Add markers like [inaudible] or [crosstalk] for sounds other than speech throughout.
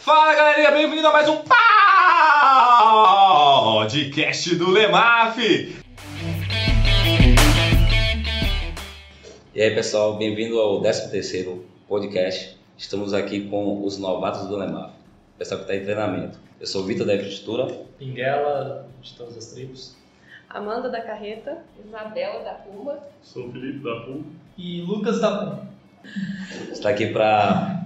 Fala galerinha, bem-vindo a mais um podcast do Lemaf. E aí pessoal, bem-vindo ao 13º podcast. Estamos aqui com os novatos do Lemaf, pessoal que está em treinamento. Eu sou o Vitor da Infraestrutura. Pinguela, de todas as tribos. Amanda da Carreta. Isabela da Puma. Sou Felipe da Puma. E Lucas da Puma. Está aqui para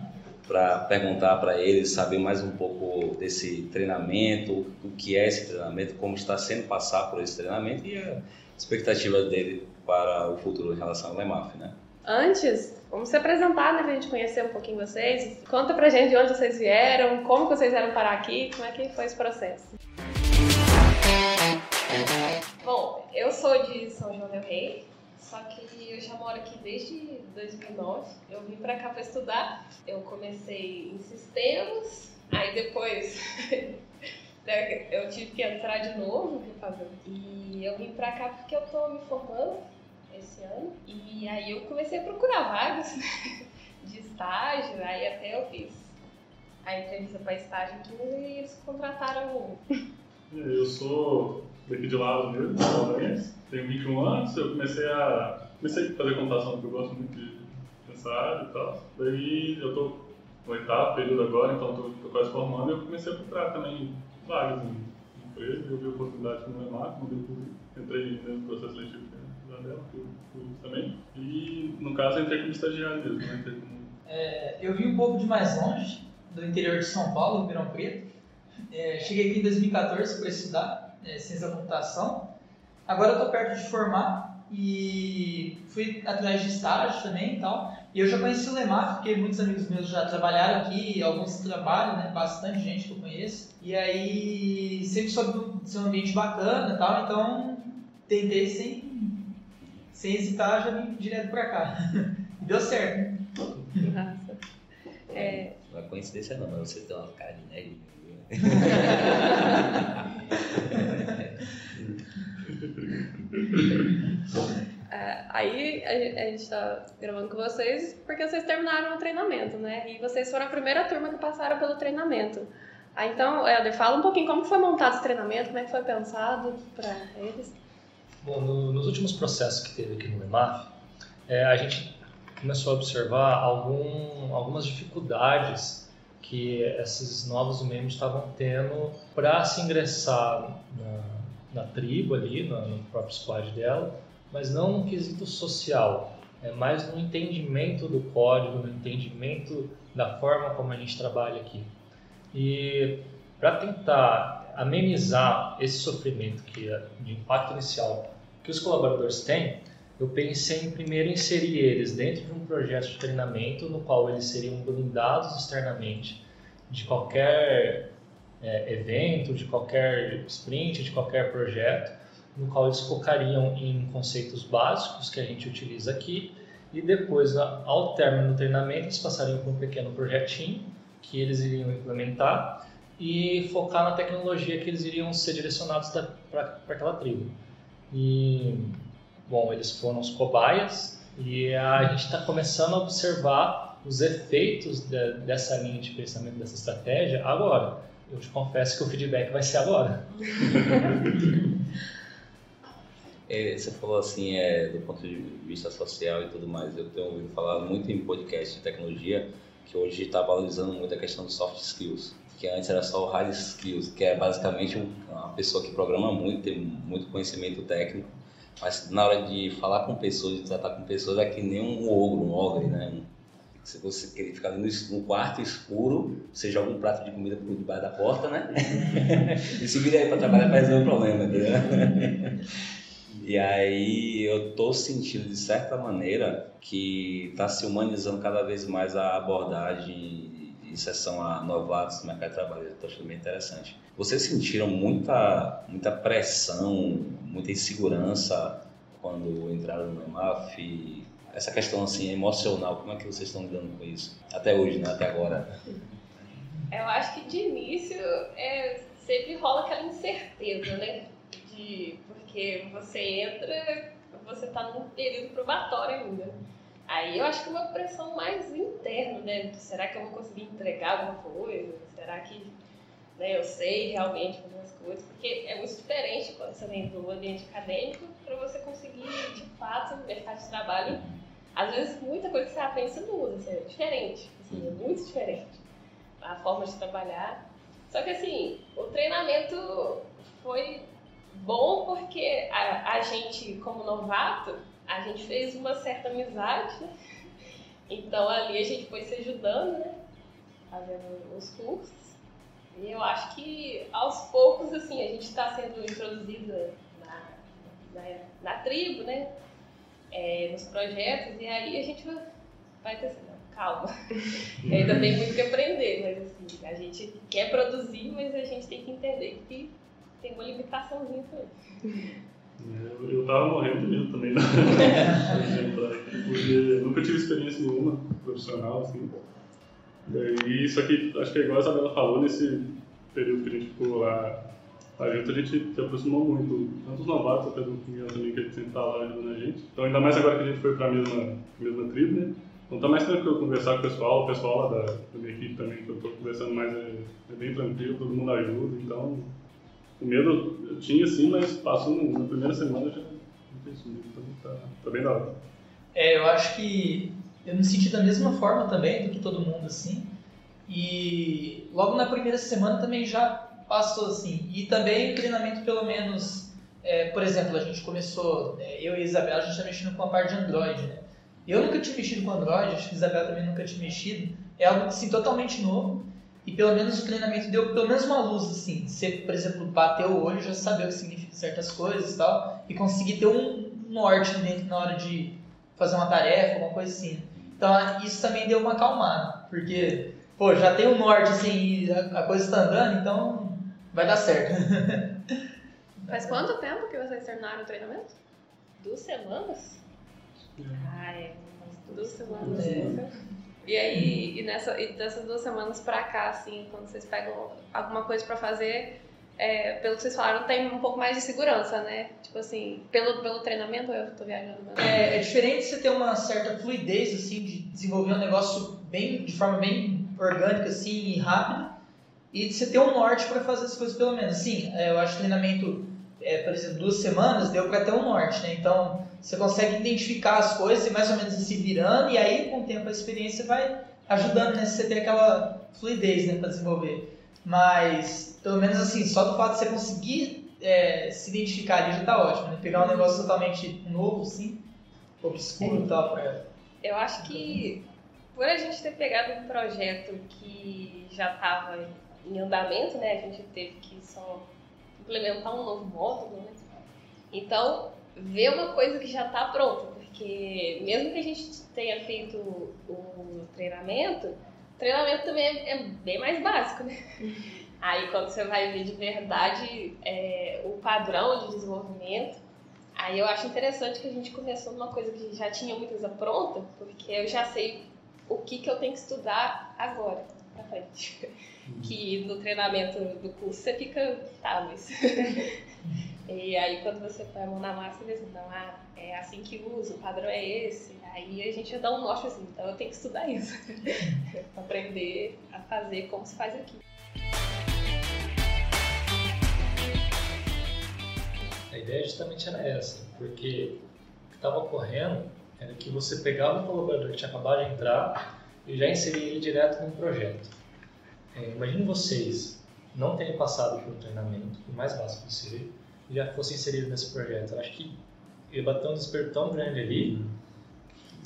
para perguntar para eles, saber mais um pouco desse treinamento, o que é esse treinamento, como está sendo passar por esse treinamento e a expectativa dele para o futuro em relação ao Lemaf, né? Antes, vamos se apresentar, né, pra gente conhecer um pouquinho vocês. Conta pra gente de onde vocês vieram, como vocês vieram parar aqui, como é que foi esse processo. Eu sou de São João del Rei, só que eu já moro aqui desde 2009. Eu vim pra cá pra estudar. Eu comecei em sistemas, aí depois [laughs] né, eu tive que entrar de novo, fazer. E eu vim pra cá porque eu tô me formando esse ano. E aí eu comecei a procurar vagas [laughs] de estágio, aí até eu fiz a entrevista para estágio aqui e eles contrataram Eu sou daqui de Lavras mesmo, tenho 21 anos, eu comecei a, comecei a fazer computação porque eu gosto muito de área e tal. Daí eu tô no oitavo período agora, então tô, tô quase formando e eu comecei a procurar também vagas em empresa, eu vi a oportunidade no EMAC, entrei no processo seletivo da dela, também. E no caso entrei como estagiário mesmo, né? Como... É, eu vim um pouco de mais longe, do interior de São Paulo, Ribeirão Preto. É, cheguei aqui em 2014 para estudar é, ciência da computação. Agora eu estou perto de formar e fui atrás de estágio também e tal. E eu já conheci o Lemaf, porque muitos amigos meus já trabalharam aqui, alguns trabalham, né? Bastante gente que eu conheço. E aí sempre soube ser um ambiente bacana e tal, então tentei sem, sem hesitar já vim direto para cá. [laughs] E deu certo, né? Nossa. É... Não é coincidência não, mas você tem uma cara de nerd. É, aí a gente está gravando com vocês porque vocês terminaram o treinamento, né? E vocês foram a primeira turma que passaram pelo treinamento. Ah, então, Helder, fala um pouquinho como foi montado esse treinamento, como é que foi pensado para eles. Bom, no, nos últimos processos que teve aqui no EMAF, é, a gente começou a observar algum, algumas dificuldades que esses novos membros estavam tendo para se ingressar na, na tribo ali, no, próprio squad dela, mas não no quesito social, é mais no entendimento do código, no entendimento da forma como a gente trabalha aqui. E para tentar amenizar esse sofrimento que é de impacto inicial que os colaboradores têm, eu pensei em primeiro inserir eles dentro de um projeto de treinamento no qual eles seriam blindados externamente de qualquer é, evento, de qualquer sprint, de qualquer projeto, no qual eles focariam em conceitos básicos que a gente utiliza aqui e depois, ao término do treinamento, eles passariam por um pequeno projetinho que eles iriam implementar e focar na tecnologia que eles iriam ser direcionados para aquela tribo. E, bom, eles foram os cobaias e a gente está começando a observar os efeitos de, dessa linha de pensamento, dessa estratégia agora. Eu te confesso que o feedback vai ser agora. [laughs] É, você falou assim, é, do ponto de vista social e tudo mais, eu tenho ouvido falar muito em podcast de tecnologia que hoje está valorizando muito a questão dos soft skills, que antes era só o hard skills, que é basicamente uma pessoa que programa muito, tem muito conhecimento técnico, mas na hora de falar com pessoas, de tratar com pessoas, é que nem um ogro, um ogre, né? Se você querer ficar no, no quarto escuro, você joga um prato de comida por debaixo da porta, né? [laughs] e se vira aí para trabalhar para resolver o problema, entendeu? [laughs] E aí eu tô sentindo de certa maneira que está se humanizando cada vez mais a abordagem em sessão a novatos no mercado de trabalho. Estou achando bem interessante. Vocês sentiram muita, muita pressão, muita insegurança quando entraram no EMAF? Essa questão assim emocional, como é que vocês estão lidando com isso? Até hoje, né? Até agora. [laughs] Eu acho que de início é, sempre rola aquela incerteza, né? De, porque você entra, você está num período probatório ainda. Aí eu acho que é uma pressão mais né? Será que eu vou conseguir entregar alguma coisa? Será que né, eu sei realmente fazer as coisas? Porque é muito diferente quando você vem do ambiente acadêmico para você conseguir, de fato, no mercado de trabalho. Às vezes, muita coisa que você aprende não usa, assim, é diferente, assim, é muito diferente a forma de trabalhar. Só que, assim, o treinamento foi bom porque a, a gente, como novato, a gente fez uma certa amizade, né? Então ali a gente foi se ajudando, né? Fazendo os cursos. E eu acho que aos poucos, assim, a gente está sendo introduzida na, na, na, tribo, né? É, nos projetos, e aí a gente vai, ter assim, calma. [laughs] Ainda tem muito que aprender, mas assim, a gente quer produzir, mas a gente tem que entender que tem uma limitaçãozinha também. Eu, eu tava morrendo de medo também, né? [laughs] porque nunca tive experiência nenhuma profissional, assim. E isso aqui, acho que é igual a Isabela falou, nesse período que a gente ficou lá, a gente, a gente se aproximou muito, tanto os novatos, até do Miguel também, que ele sempre tá lá ajudando a gente. Então, ainda mais agora que a gente foi para a mesma, mesma tribo, né? Então tá mais tranquilo conversar com o pessoal, o pessoal lá da, da minha equipe também, que eu tô conversando mais, é, é bem tranquilo, todo mundo ajuda, então medo eu tinha sim, mas passou na primeira semana já não tem sumido, então tá, tá bem da hora. É, eu acho que eu me senti da mesma forma também do que todo mundo, assim. E logo na primeira semana também já passou, assim. E também o treinamento, pelo menos, é, por exemplo, a gente começou, é, eu e a a gente está mexendo com a parte de Android, né? Eu nunca tinha mexido com Android, acho que a também nunca tinha mexido. É algo, assim, totalmente novo. E pelo menos o treinamento deu pelo menos uma luz, assim. Você, por exemplo, bater o olho, já saber o que significa certas coisas e tal. E conseguir ter um norte dentro na hora de fazer uma tarefa, alguma coisa assim. Então isso também deu uma acalmada. Porque, pô, já tem um norte, assim, e a, a coisa está andando, então vai dar certo. [laughs] Faz quanto tempo que vocês terminaram o treinamento? Duas semanas? Ah, é. Duas semanas. É. E aí, e, nessa, e dessas duas semanas pra cá, assim, quando vocês pegam alguma coisa pra fazer, é, pelo que vocês falaram, tem um pouco mais de segurança, né? Tipo assim, pelo, pelo treinamento eu tô viajando mesmo. É, é diferente você ter uma certa fluidez, assim, de desenvolver um negócio bem, de forma bem orgânica, assim, e rápida, e de você ter um norte para fazer as coisas pelo menos. Sim, é, eu acho que treinamento, é, por exemplo, duas semanas deu para ter um norte, né? Então, você consegue identificar as coisas e mais ou menos se virando, e aí com o tempo a experiência vai ajudando, né? Você ter aquela fluidez, né, para desenvolver. Mas, pelo menos assim, só do fato de você conseguir é, se identificar ali já tá ótimo, né? Pegar um negócio totalmente novo, assim, obscuro e tal, pra... Eu acho que por a gente ter pegado um projeto que já estava em andamento, né? A gente teve que só implementar um novo módulo, né? Então, ver uma coisa que já está pronta, porque mesmo que a gente tenha feito o treinamento, o treinamento também é, é bem mais básico, né? [laughs] Aí quando você vai ver de verdade é, o padrão de desenvolvimento, aí eu acho interessante que a gente começou numa coisa que já tinha muita coisa pronta, porque eu já sei o que, que eu tenho que estudar agora, pra frente. Uhum. Que no treinamento do curso você fica, tá, mas [laughs] E aí quando você põe a mão na massa, eles não, ah, é assim que usa, o padrão é esse. Aí a gente dá um norte assim, então eu tenho que estudar isso. [laughs] aprender a fazer como se faz aqui. A ideia justamente era essa, porque o que estava ocorrendo era que você pegava um colaborador que tinha acabado de entrar e já inseria ele direto num projeto. É, imagine vocês não terem passado por um treinamento, o mais básico possível, já fosse inserido nesse projeto. Eu acho que ia bater um desespero tão grande ali,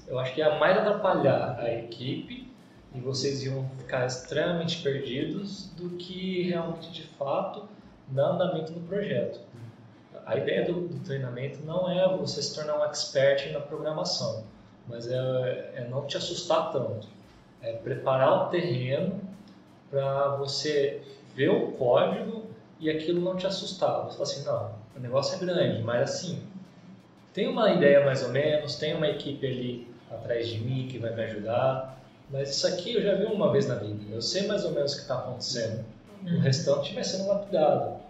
eu acho que ia mais atrapalhar a equipe e vocês iam ficar extremamente perdidos do que realmente, de fato, dar andamento no projeto. A ideia do, do, treinamento não é você se tornar um expert na programação, mas é, é não te assustar tanto. É preparar o terreno para você ver o código e aquilo não te assustava. Você fala assim, não, o negócio é grande, mas assim, tem uma ideia mais ou menos, tem uma equipe ali atrás de mim que vai me ajudar, mas isso aqui eu já vi uma vez na vida, eu sei mais ou menos o que está acontecendo. O restante vai sendo lapidado,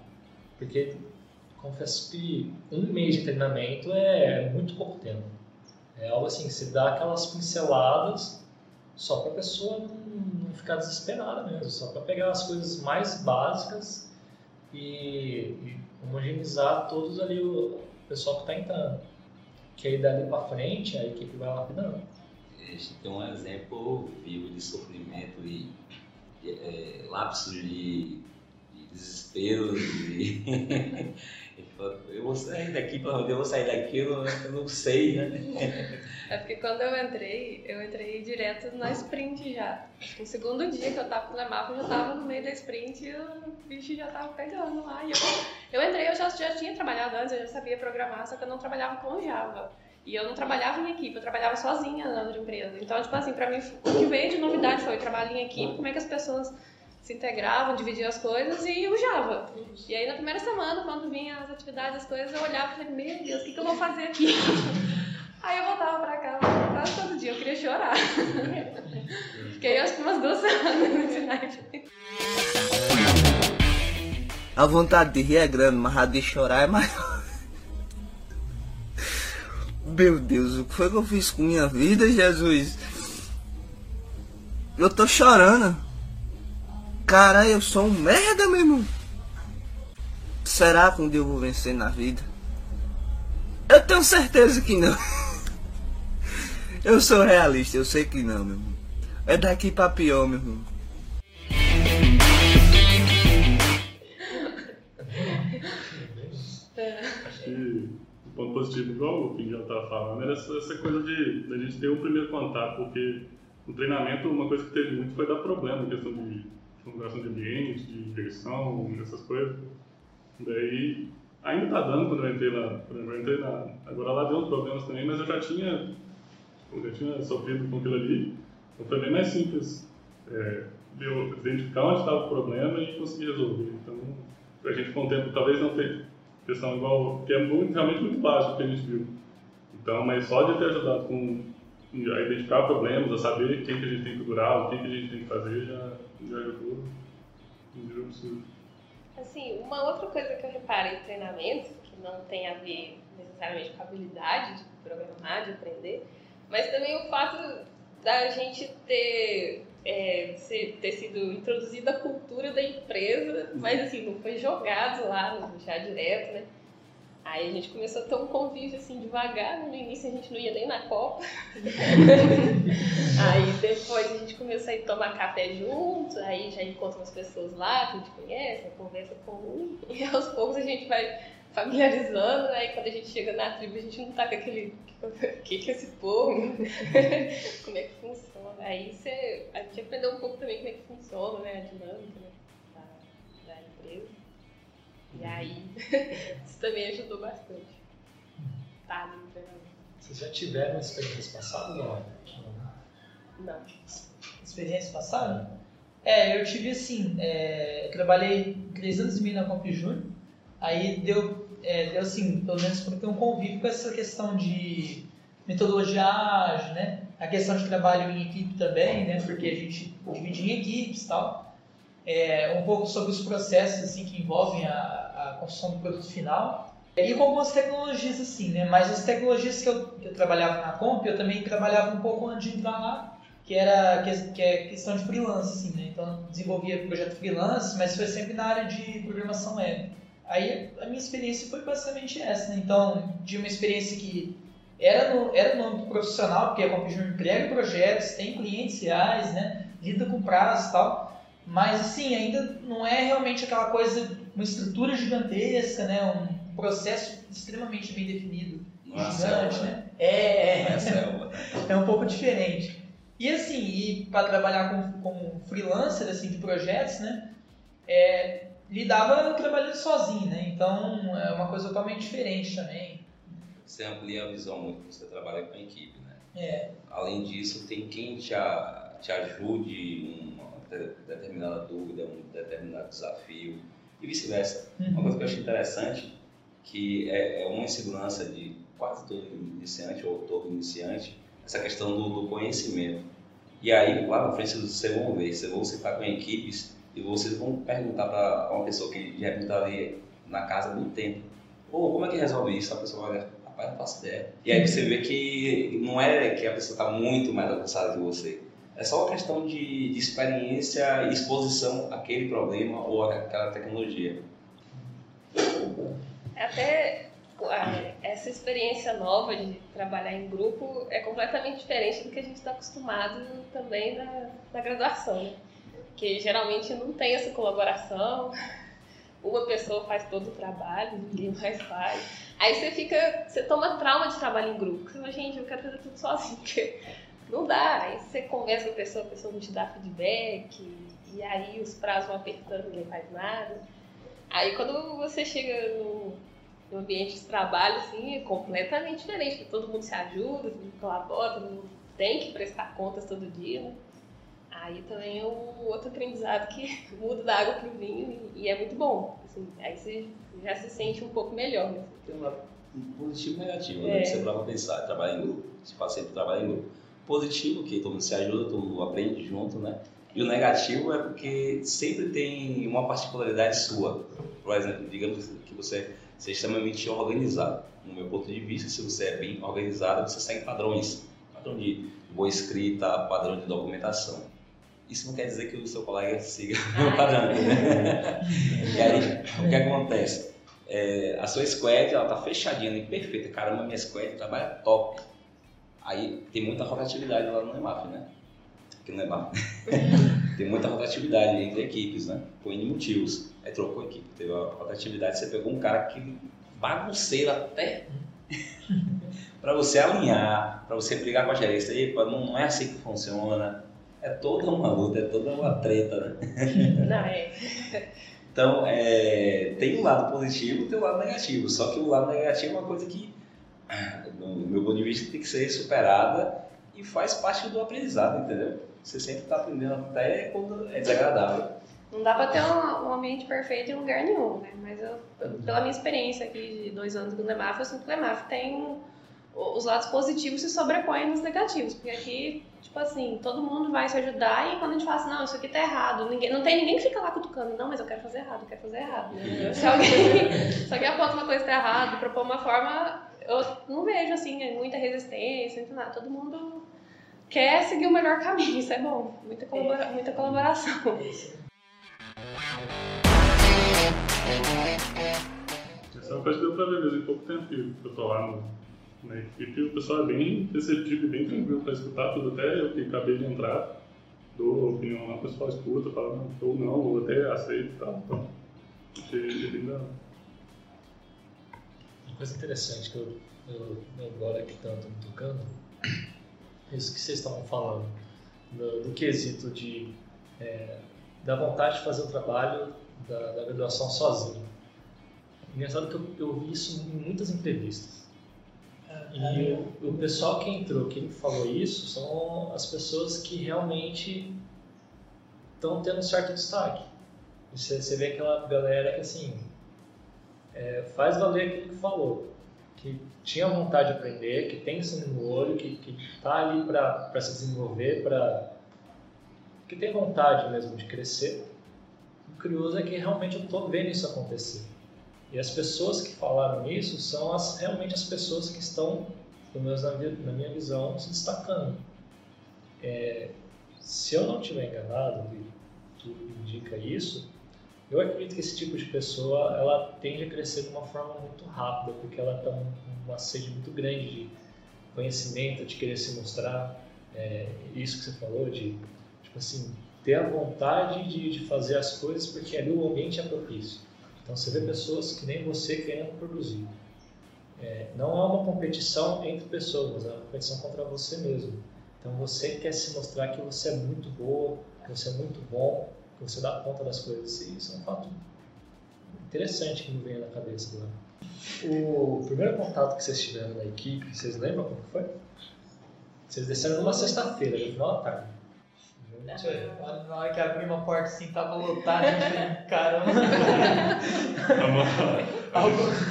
porque confesso que um mês de treinamento é muito pouco tempo. É algo assim, se dá aquelas pinceladas só para a pessoa não, ficar desesperada mesmo, só para pegar as coisas mais básicas e, e homogeneizar todos ali o pessoal que está entrando. Que aí dali para frente a equipe vai lapidando. A gente tem um exemplo vivo de sofrimento e é, lapsos de, de desespero, de [laughs] eu vou sair daqui, para onde eu vou sair daqui, eu não, eu não sei, né? É porque quando eu entrei, eu entrei direto na sprint já. No segundo dia que eu tava no Lemap, eu já tava no meio da sprint e o bicho já tava pegando lá. E eu, eu entrei, eu já, já tinha trabalhado antes, eu já sabia programar, só que eu não trabalhava com Java. E eu não trabalhava em equipe, eu trabalhava sozinha na outra empresa. Então, tipo assim, pra mim, o que veio de novidade foi o trabalho em equipe, como é que as pessoas se integravam, dividiam as coisas e usava. E aí na primeira semana, quando vinha as atividades, as coisas, eu olhava e falei, meu Deus, o que, que eu vou fazer aqui? [laughs] aí eu voltava pra casa, quase todo dia, eu queria chorar. [laughs] Fiquei acho que umas duas [laughs] semanas nesse night. A vontade de rir é grande, mas a de chorar é maior. Meu Deus, o que foi que eu fiz com minha vida, Jesus? Eu tô chorando. Cara, eu sou um merda, meu irmão. Será que um dia eu vou vencer na vida? Eu tenho certeza que não. [laughs] Eu sou realista, eu sei que não, meu irmão. É daqui pra pior, meu irmão. Acho que o ponto positivo, igual o que já estava falando, era essa, essa coisa de, de a gente ter o um primeiro contato, porque no treinamento uma coisa que teve muito foi dar problema, em questão de configuração de ambiente, de versão, essas coisas. Daí, ainda está dando quando eu entrei lá, eu entrei lá. Agora lá deu uns problemas também, mas eu já tinha, eu já tinha sofrido com aquilo ali. Então foi bem mais simples é, eu identificar onde estava o problema e conseguir resolver. Então, a gente com o tempo talvez não tenha questão igual, que é muito, realmente muito básico que a gente viu. Então, mas só de ter ajudado com a identificar problemas, a saber quem que a gente tem que curar, o que, que a gente tem que fazer, já, um absurdo. Assim, uma outra coisa que eu reparo em treinamento, que não tem a ver necessariamente com a habilidade de programar, de aprender, mas também o fato da gente ter, é, ter sido introduzida a cultura da empresa, mas assim, não foi jogado lá já direto, né? Aí a gente começou a ter um convívio assim devagar, no início a gente não ia nem na Copa. [laughs] aí depois a gente começou a ir tomar café junto, aí já encontra umas pessoas lá que a gente conhece, conversa com um, e aos poucos a gente vai familiarizando, aí quando a gente chega na tribo a gente não tá com aquele. O que, que é esse povo? [laughs] como é que funciona? Aí você, a gente aprendeu um pouco também como é que funciona, né? A dinâmica né? E aí, [laughs] isso também ajudou bastante. Tá, no treinamento. Vocês já tiveram experiências passadas ou não? Não. Experiência passada? É, eu tive assim, é, eu trabalhei três anos e meio na Comp Júnior, aí deu, é, deu assim, pelo menos para ter um convívio com essa questão de metodologia ágil, né? A questão de trabalho em equipe também, né? Porque a gente divide em equipes e tal é, um pouco sobre os processos assim que envolvem a, a construção do produto final e com algumas tecnologias assim, né? Mas as tecnologias que eu, que eu trabalhava na Comp, eu também trabalhava um pouco antes de entrar lá, que era que, que é questão de freelance, assim, né? Então desenvolvia projeto freelance, mas foi sempre na área de programação web. Aí a minha experiência foi basicamente essa, né? Então, de uma experiência que era no, era no âmbito profissional, porque a Comp Junior entrega projetos, tem clientes reais, né? Lida com prazos e tal. Mas, assim, ainda não é realmente aquela coisa, uma estrutura gigantesca, né? Um processo extremamente bem definido. Nossa, gigante, né? É, é, [laughs] é um pouco diferente. E, assim, e para trabalhar como, como freelancer, assim, de projetos, né? É, lidava trabalhando sozinho, né? Então, é uma coisa totalmente diferente também. Você amplia a visão muito quando você trabalha com a equipe, né? É. Além disso, tem quem te, a, te ajude, um determinada dúvida, um determinado desafio e vice-versa. Uhum. Uma coisa que eu acho interessante que é, é uma insegurança de quase todo iniciante ou todo iniciante essa questão do, do conhecimento. E aí, lá na frente, vocês vão ver, vocês vão estar com equipes e vocês vão perguntar para uma pessoa que já está ali na casa há muito tempo Pô, como é que resolve isso? A pessoa olha, rapaz, não faço ideia. E aí você vê que não é que a pessoa está muito mais avançada que você. É só uma questão de, de experiência e exposição àquele problema ou àquela tecnologia. Até a- essa experiência nova de trabalhar em grupo é completamente diferente do que a gente está acostumado também na, na graduação, né? Que geralmente não tem essa colaboração, [laughs] uma pessoa faz todo o trabalho, ninguém mais faz. Aí você fica, você toma trauma de trabalho em grupo, você fala, gente, eu quero fazer tudo sozinho, não dá. Aí você conversa com a pessoa, a pessoa não te dá feedback, e aí os prazos vão apertando, ninguém faz nada. Aí quando você chega no, no ambiente de trabalho, assim, é completamente diferente, porque todo mundo se ajuda, todo mundo colabora, todo mundo tem que prestar contas todo dia, né? Aí também é um outro aprendizado que [laughs] muda da água pro vinho e, e é muito bom. Assim, aí você já se sente um pouco melhor, né? Tem um lado positivo e negativo, É. né? Você para pensar, trabalha em grupo. Você faz sempre trabalho em grupo. Positivo, que todo mundo se ajuda, todo mundo aprende junto, né? E o negativo é porque sempre tem uma particularidade sua. Por exemplo, digamos que você seja extremamente organizado. No meu ponto de vista, se você é bem organizado, você segue padrões. Padrão de boa escrita, padrão de documentação. Isso não quer dizer que o seu colega [laughs] siga o padrão, né? [laughs] E aí, o que acontece? É, a sua squad, ela tá fechadinha ali, perfeita. Caramba, minha squad trabalha top. Aí tem muita rotatividade lá no EMAF, né? Aqui no EMAF. tem muita rotatividade entre equipes, né? Por N motivos. Aí trocou a equipe, teve a rotatividade, você pegou um cara que bagunceiro até [laughs] para você alinhar, para você brigar com a gerência. Epa, não, não é assim que funciona. É toda uma luta, é toda uma treta, né? [laughs] Não, é. Então, é, tem um lado positivo e tem um lado negativo. Só que o lado negativo é uma coisa que, no meu ponto de vista, tem que ser superada e faz parte do aprendizado, entendeu? Você sempre está aprendendo até quando é desagradável. Não dá pra ter um, um ambiente perfeito em lugar nenhum, né? Mas eu, eu- pela minha experiência aqui de dois anos com o Lemaf, eu sinto que o Lemaf tem os lados positivos se sobrepõem nos negativos. Porque aqui, tipo assim, todo mundo vai se ajudar e quando a gente fala assim, não, isso aqui tá errado, ninguém, não tem ninguém que fica lá cutucando, não, mas eu quero fazer errado, eu quero fazer errado. né? [laughs] Se alguém, se alguém aponta uma coisa que tá errada, propor uma forma, eu não vejo, assim, muita resistência, muito nada. Todo mundo quer seguir o melhor caminho, isso é bom. Muita, colabora- muita colaboração. Essa é uma coisa que deu pra ver mesmo em pouco tempo que eu tô lá no, na equipe. O pessoal é bem receptivo e bem tranquilo pra escutar tudo. Até eu que acabei de entrar, dou opinião lá, o pessoal escuta, fala não, ou não, ou até aceita e tal. Então, achei, achei bem da coisa interessante que eu, eu, eu agora que tanto me tocando, isso que vocês estavam falando, do, do quesito de é, da vontade de fazer o trabalho da, da graduação sozinho. Engraçado que eu, eu vi isso em muitas entrevistas. E o, o pessoal que entrou, que falou isso, são as pessoas que realmente estão tendo um certo destaque. Você, você vê aquela galera que assim é, faz valer aquilo que falou, que tinha vontade de aprender, que tem sangue no olho, que está ali para se desenvolver, para que tem vontade mesmo de crescer. O curioso é que realmente eu estou vendo isso acontecer. E as pessoas que falaram isso são as, realmente as pessoas que estão, pelo menos na, vi- na minha visão, se destacando. É, se eu não estiver enganado, tudo indica isso, eu acredito que esse tipo de pessoa ela tende a crescer de uma forma muito rápida, porque ela com uma sede muito grande de conhecimento, de querer se mostrar. É, isso que você falou, de tipo assim, ter a vontade de, de fazer as coisas porque ali o ambiente é propício. Então você vê pessoas que nem você querendo produzir. É, não é uma competição entre pessoas, é uma competição contra você mesmo. Então você quer se mostrar que você é muito boa, que você é muito bom, você dá conta das coisas. E isso é um fato interessante que me veio na cabeça agora. O primeiro contato que vocês tiveram na equipe, vocês lembram como foi? Vocês desceram numa sexta-feira, no final da tarde. Na hora que abri uma porta assim, tava lotado, a gente falei, caramba. A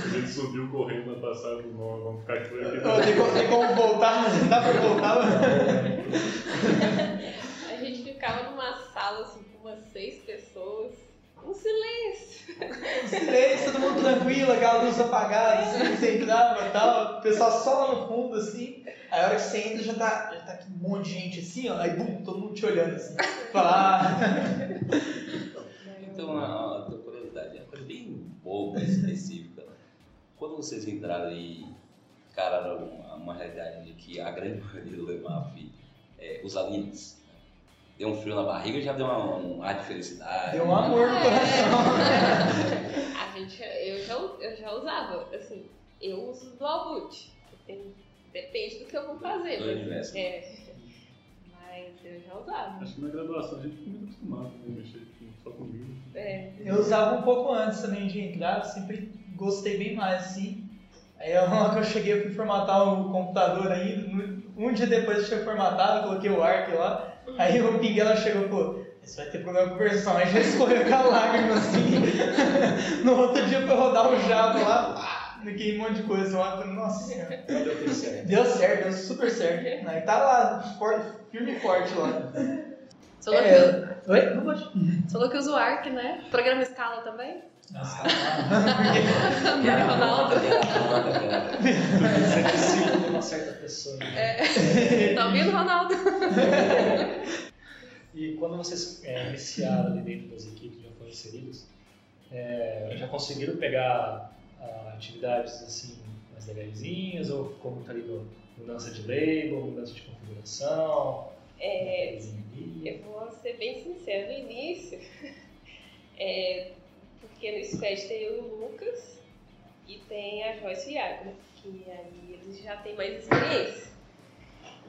gente, subiu correndo na passagem, não, vamos ficar aqui. Tem como, tem como voltar, mas não dá pra voltar. [laughs] A gente ficava numa seis pessoas. Um silêncio. Silêncio, todo mundo tranquilo. aquela luz apagada, assim, você entrava e tal, o pessoal só lá no fundo, assim. Aí a hora que você entra já tá, já tá um monte de gente assim, ó, aí bum, todo mundo te olhando assim. Falar. [laughs] Então, a, a tua curiosidade é uma coisa bem boba, específica. Quando vocês entraram e encararam uma, uma realidade de que a grande maioria do Lemaf é, usa Linux, deu um frio na barriga já deu uma- um ar de felicidade? Deu um amor no coração. [laughs] A gente, eu já, eu já usava, assim, eu uso dual boot. Tem- Depende do que eu vou fazer. Do mas-. É. Mas eu já usava. Acho que na graduação a gente ficou muito acostumado a mexer com- só com Linux. É. Eu usava um pouco antes também de entrar, sempre gostei bem mais, assim. Aí a [laughs] hora que eu cheguei, eu fui formatar o computador ainda. Um dia depois eu tinha formatado, coloquei o ARC lá. Aí o Pinguela chegou e falou, você vai ter problema com versão. Aí já escorreu com a lágrima assim. [laughs] no outro dia foi rodar o Java lá, pá, naquele monte de coisa lá. Eu falei, Nossa senhora. Deu certo. Deu certo, deu super certo. Aí tá lá, for- firme e forte lá. Falou, É, que, Oi? Não pode. você falou que usa o Arc, né? Programa Scala também? Nossa, Amigo Ronaldo. Você é discípulo de uma certa pessoa. né? Tá ouvindo, Ronaldo? [laughs] E quando vocês é, iniciaram ali dentro das equipes, já foram inseridos, é, já conseguiram pegar ah, atividades assim mais legalzinhas ou ficou muito ali no mudança de label, mudança de configuração, É? Eu vou ser bem sincera, no início, [laughs] é, porque no Squad tem o Lucas e tem a Joyce e o Iago, que aí eles já têm mais experiência.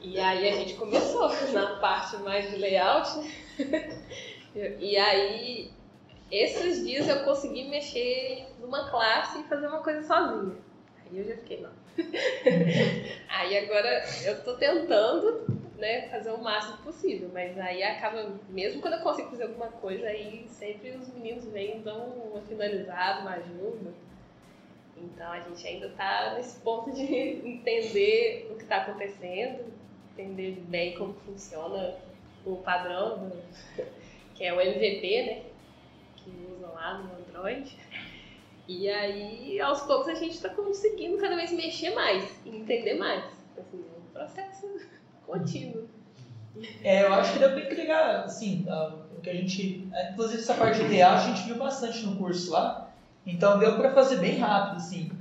E aí a gente começou [laughs] na parte mais de layout? [laughs] E aí, esses dias eu consegui mexer numa classe e fazer uma coisa sozinha. Aí eu já fiquei, não. [laughs] Aí agora eu tô tentando né, fazer o máximo possível, mas aí acaba, mesmo quando eu consigo fazer alguma coisa, aí sempre os meninos vêm dão uma finalizada, uma ajuda. Então a gente ainda tá nesse ponto de entender o que está acontecendo, entender bem como funciona o padrão, do- que é o MVP, né? Que usam lá no Android. E aí, aos poucos, a gente está conseguindo cada vez mexer mais entender mais. Assim, é um processo [laughs] contínuo. É, eu acho que deu pra entregar, assim, a- o que a gente. é, Inclusive essa parte de a gente viu bastante no curso lá. Então deu pra fazer bem rápido, assim,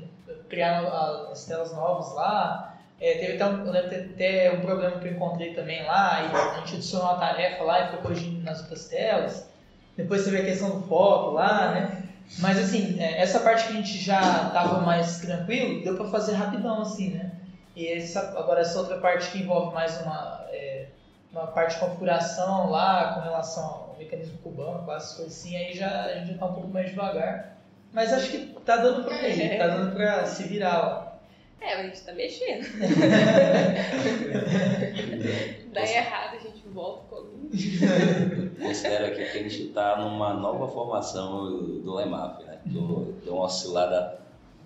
criar a- as telas novas lá. É, teve até um, eu lembro até um problema que eu encontrei também lá, e a gente adicionou uma tarefa lá e foi corrigindo nas outras telas. Depois vê a questão do foco lá, né? Mas assim, é, essa parte que a gente já tava mais tranquilo, deu pra fazer rapidão, assim, né? E essa, agora essa outra parte que envolve mais uma, é, uma parte de configuração lá com relação ao mecanismo cubano, essas coisas assim, aí já, a gente já tá um pouco mais devagar. Mas acho que tá dando pra ir, tá dando pra se virar lá. É, mas a gente tá mexendo. [laughs] Dá errado, a gente volta com algum. [laughs] Considero aqui que a gente está numa nova formação do, LEMAF, né? Deu, deu uma oscilada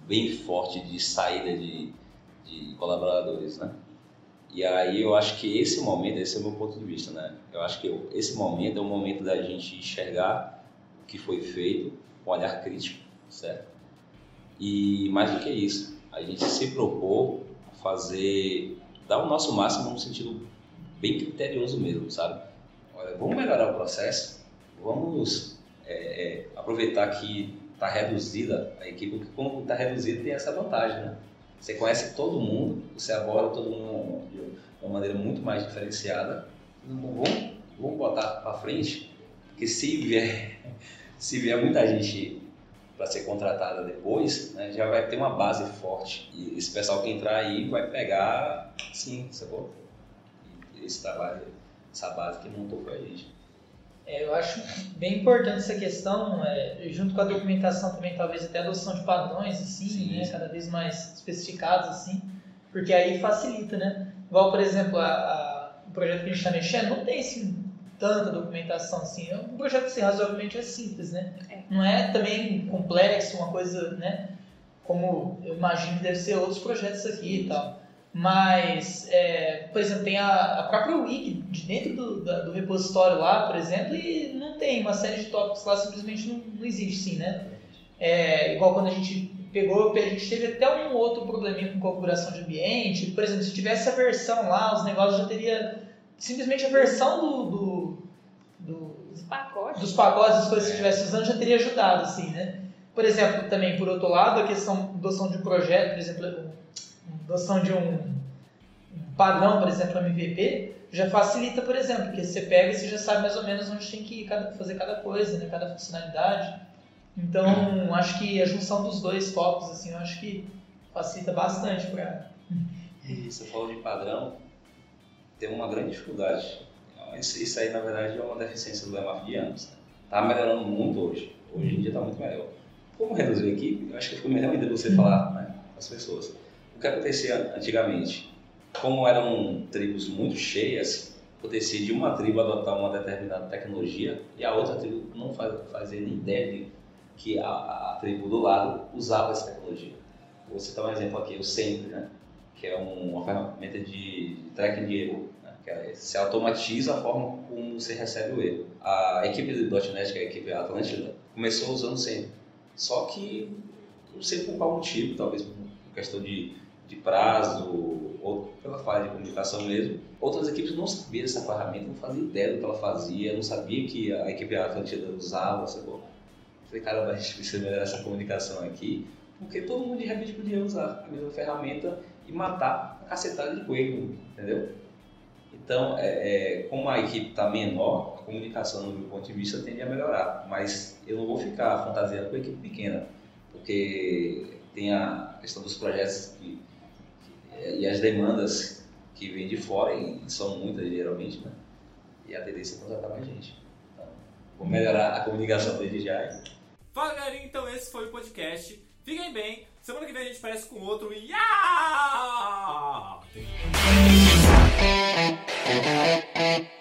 bem forte de saída de, de colaboradores, né? E aí eu acho que esse momento, esse é o meu ponto de vista, né? Eu acho que eu- esse momento é o momento da gente enxergar o que foi feito com olhar crítico, certo? E mais do que isso, a gente se propor a fazer, dar o nosso máximo num sentido bem criterioso mesmo, sabe? Olha, vamos melhorar o processo, vamos é, é, aproveitar que está reduzida a equipe, porque quando está reduzida tem essa vantagem, né? Você conhece todo mundo, você aborda todo mundo de uma maneira muito mais diferenciada. Vamos, vamos botar para frente, porque se vier, [laughs] se vier muita gente para ser contratada depois, né, já vai ter uma base forte. E esse pessoal que entrar aí vai pegar, sim, sacou? Esse trabalho, essa base que montou com a gente. É, eu acho bem importante essa questão, é, junto com a documentação também, talvez até a adoção de padrões, assim, Sim, né, sim. cada vez mais especificados, assim, porque aí facilita, né? Igual, por exemplo, a, a- o projeto que a gente está mexendo não tem, assim, tanta documentação, assim, é um projeto, assim, razoavelmente é simples, né? Não é também complexo, uma coisa, né, como eu imagino que deve ser outros projetos aqui e tal. Mas, é, por exemplo, tem a, a própria wiki de dentro do, da- do repositório lá, por exemplo, e não tem uma série de tópicos lá, simplesmente não, não existe, sim, né? É, igual quando a gente pegou, a gente teve até um outro probleminha com configuração de ambiente. Por exemplo, se tivesse a versão lá, os negócios já teria simplesmente a versão do, do, do Os pacotes. dos pacotes, das coisas que estivesse usando, já teria ajudado, assim, né? Por exemplo, também, por outro lado, a questão adoção de um projeto, por exemplo, adoção de um, um padrão, por exemplo, MVP, já facilita, por exemplo, porque você pega e você já sabe mais ou menos onde tem que ir cada- fazer cada coisa, né? cada funcionalidade. Então, acho que a junção dos dois focos, assim, eu acho que facilita bastante para E você falou de padrão, tem uma grande dificuldade. Isso, isso aí, na verdade, é uma deficiência do Lemaf de anos. Né? Tá melhorando muito hoje. Hoje em dia está muito melhor. Como reduzir a equipe, eu acho que ficou melhor ainda você falar né, com as pessoas. O que acontecia antigamente? Como eram tribos muito cheias, acontecia de uma tribo adotar uma determinada tecnologia e a outra tribo não faz, nem ideia de que a, a tribo do lado usava essa tecnologia. Vou citar um exemplo aqui, o Sempre, né? que é um- uma ferramenta de tracking de erro. Que é, se automatiza a forma como você recebe o erro. A equipe do .NET, que é a equipe Atlântida, começou usando sempre. Só que, não sei por qual motivo, talvez por questão de, de prazo ou pela falha de comunicação mesmo, outras equipes não sabiam dessa ferramenta, não faziam ideia do que ela fazia, não sabia que a equipe Atlântida usava, sacou? Falei, cara, a gente [laughs] precisa melhorar essa comunicação aqui, porque todo mundo de repente podia usar a mesma ferramenta e matar a cacetada de coelho, entendeu? Então, é, é, como a equipe está menor, a comunicação, no meu ponto de vista, tende a melhorar. Mas eu não vou ficar fantasiando com a equipe pequena, porque tem a questão dos projetos que- que- e as demandas que vêm de fora, e são muitas geralmente, né? E a tendência é contratar mais gente. Então, vou melhorar a comunicação desde já. Fala galerinha, então esse foi o podcast. Fiquem bem, semana que vem a gente aparece com outro. Yeah! Thank you.